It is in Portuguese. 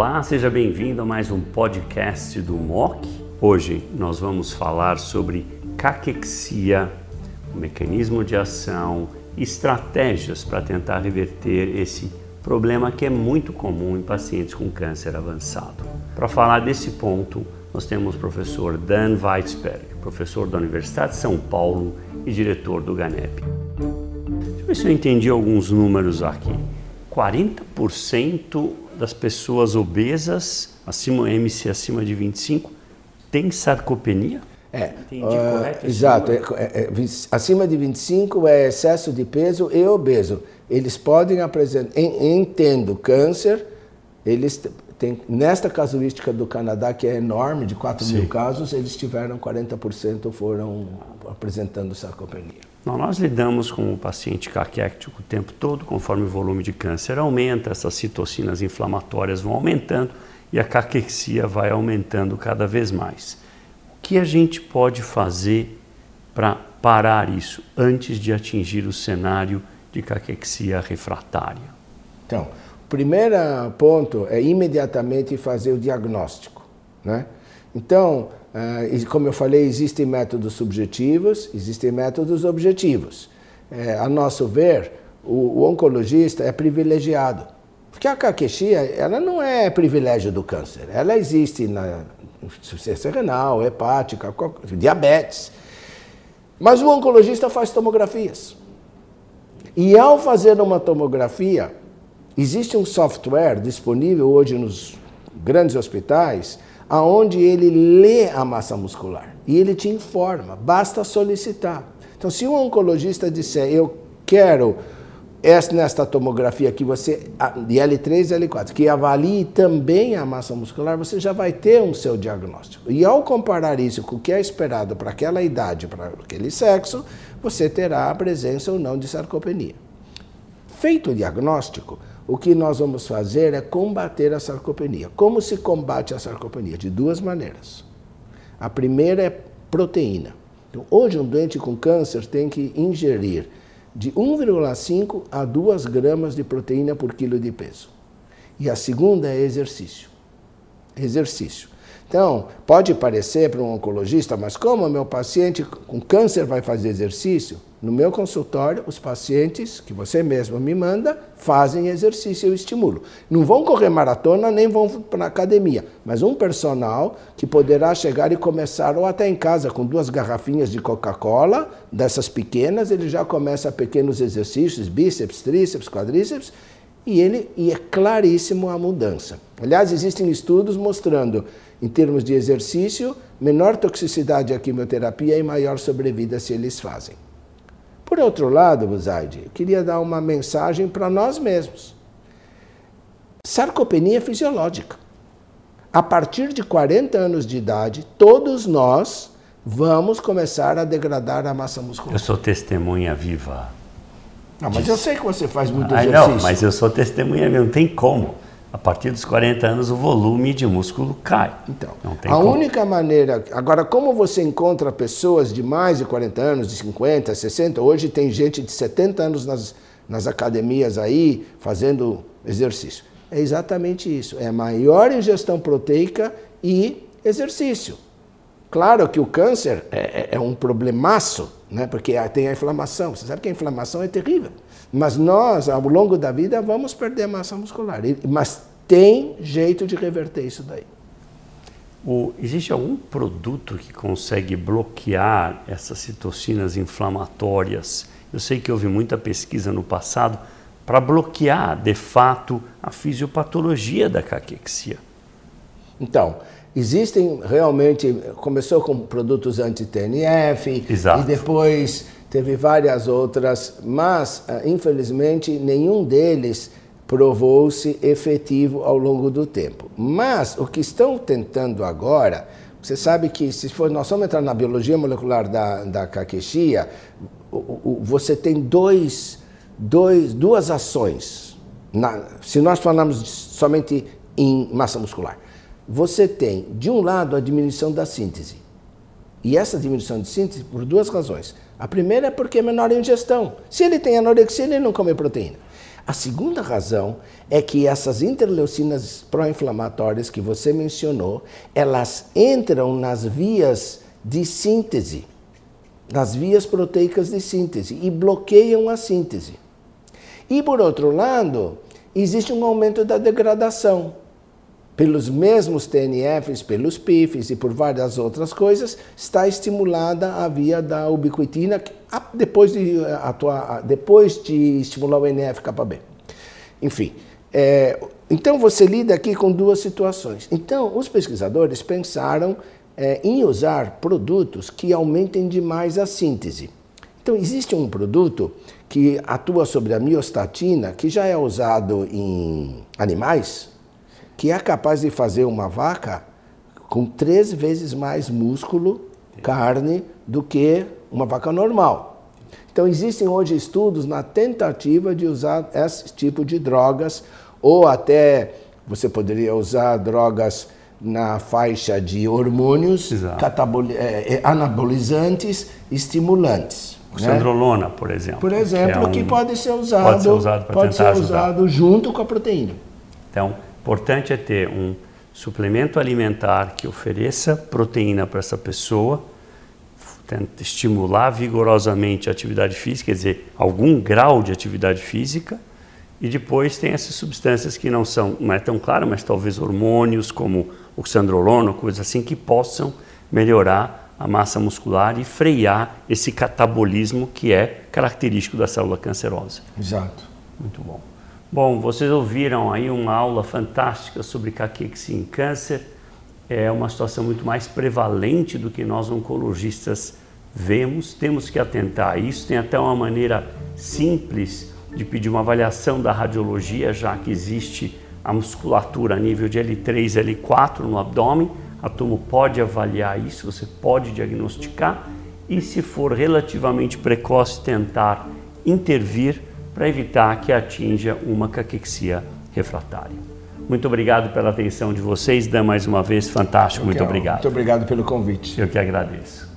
Olá, seja bem-vindo a mais um podcast do MOC. Hoje nós vamos falar sobre caquexia, o mecanismo de ação, estratégias para tentar reverter esse problema que é muito comum em pacientes com câncer avançado. Para falar desse ponto, nós temos o professor Dan Weizberg, professor da Universidade de São Paulo e diretor do GANEP. Deixa eu ver se eu entendi alguns números aqui. 40% das pessoas obesas, acima MC acima de 25, tem sarcopenia? É, uh, exato. É, é, é, acima de 25 é excesso de peso e obeso. Eles podem apresentar, em, tendo câncer, eles têm, nesta casuística do Canadá, que é enorme, de 4 Sim. mil casos, eles tiveram 40% foram apresentando sarcopenia. Nós lidamos com o paciente caquético o tempo todo, conforme o volume de câncer aumenta, essas citocinas inflamatórias vão aumentando e a caquexia vai aumentando cada vez mais. O que a gente pode fazer para parar isso antes de atingir o cenário de caquexia refratária? Então, o primeiro ponto é imediatamente fazer o diagnóstico. Né? Então, Uh, como eu falei, existem métodos subjetivos, existem métodos objetivos. É, a nosso ver, o, oncologista é privilegiado. Porque a caquexia, ela não é privilégio do câncer. Ela existe na insuficiência renal, hepática, diabetes. Mas o oncologista faz tomografias. E ao fazer uma tomografia, existe um software disponível hoje nos grandes hospitais aonde ele lê a massa muscular e ele te informa, basta solicitar. Então, se um oncologista disser, eu quero nesta tomografia que você, de L3 e L4, que avalie também a massa muscular, você já vai ter um seu diagnóstico. E ao comparar isso com o que é esperado para aquela idade, para aquele sexo, você terá a presença ou não de sarcopenia. Feito o diagnóstico, o que nós vamos fazer é combater a sarcopenia. Como se combate a sarcopenia? De duas maneiras. A primeira é proteína. Então, hoje, um doente com câncer tem que ingerir de 1,5 a 2 gramas de proteína por quilo de peso. E a segunda é exercício. Exercício. Então, pode parecer para um oncologista, mas como meu paciente com câncer vai fazer exercício? No meu consultório, os pacientes que você mesmo me manda fazem exercício, eu estimulo. Não vão correr maratona nem vão para a academia, mas um personal que poderá chegar e começar, ou até em casa, com duas garrafinhas de Coca-Cola, dessas pequenas, ele já começa pequenos exercícios, bíceps, tríceps, quadríceps, e, ele, e é claríssimo a mudança. Aliás, existem estudos mostrando em termos de exercício, menor toxicidade à quimioterapia e maior sobrevida se eles fazem. Por outro lado, Buzaide, queria dar uma mensagem para nós mesmos. Sarcopenia fisiológica. A partir de 40 anos de idade, todos nós vamos começar a degradar a massa muscular. Eu sou testemunha viva. Não, mas eu sei que você faz muito ah, exercício. Não, mas eu sou testemunha não tem como a partir dos 40 anos o volume de músculo cai. Então, a como. única maneira. Agora, como você encontra pessoas de mais de 40 anos, de 50, 60, hoje tem gente de 70 anos nas, nas academias aí fazendo exercício. É exatamente isso. É maior ingestão proteica e exercício. Claro que o câncer é, é, é um problemaço, né? porque tem a inflamação. Você sabe que a inflamação é terrível. Mas nós, ao longo da vida, vamos perder massa muscular. Mas tem jeito de reverter isso daí. O, existe algum produto que consegue bloquear essas citocinas inflamatórias? Eu sei que houve muita pesquisa no passado para bloquear, de fato, a fisiopatologia da caquexia. Então, existem realmente, começou com produtos anti-TNF e depois teve várias outras, mas ah, infelizmente nenhum deles provou-se efetivo ao longo do tempo. Mas o que estão tentando agora, você sabe que se for, nós vamos entrar na biologia molecular da, da caquexia, você tem dois, dois, duas ações. Na, se nós falarmos somente em massa muscular, você tem, de um lado, a diminuição da síntese. E essa diminuição de síntese por duas razões. A primeira é porque é menor ingestão. Se ele tem anorexia, ele não come proteína. A segunda razão é que essas interleucinas pró-inflamatórias que você mencionou, elas entram nas vias de síntese, nas vias proteicas de síntese e bloqueiam a síntese. E por outro lado, existe um aumento da degradação pelos mesmos TNFs, pelos PIFs e por várias outras coisas, está estimulada a via da ubiquitina depois de, atuar, depois de estimular o NF-κB. Enfim, é, então você lida aqui com duas situações. Então, os pesquisadores pensaram é, em usar produtos que aumentem demais a síntese. Então, existe um produto que atua sobre a miostatina, que já é usado em animais, que é capaz de fazer uma vaca com três vezes mais músculo, carne, do que uma vaca normal. Então, existem hoje estudos na tentativa de usar esse tipo de drogas, ou até você poderia usar drogas na faixa de hormônios, é, é, anabolizantes, estimulantes. Oxandrolona, né? por exemplo. Por exemplo, que, é um, que pode ser usado, pode ser usado, pode ser usado junto com a proteína. Então, importante é ter um suplemento alimentar que ofereça proteína para essa pessoa, tenta estimular vigorosamente a atividade física, quer dizer, algum grau de atividade física, e depois tem essas substâncias que não são, não é tão claro, mas talvez hormônios como oxandrolona, coisas assim que possam melhorar a massa muscular e frear esse catabolismo que é característico da célula cancerosa. Exato. Muito bom. Bom, vocês ouviram aí uma aula fantástica sobre caquexia em câncer. É uma situação muito mais prevalente do que nós oncologistas vemos. Temos que atentar a isso. Tem até uma maneira simples de pedir uma avaliação da radiologia, já que existe a musculatura a nível de L3, L4 no abdômen. A turma pode avaliar isso, você pode diagnosticar e, se for relativamente precoce, tentar intervir para evitar que atinja uma caquexia refratária. Muito obrigado pela atenção de vocês, Dan, mais uma vez, fantástico, muito obrigado. Muito obrigado pelo convite. Eu que agradeço.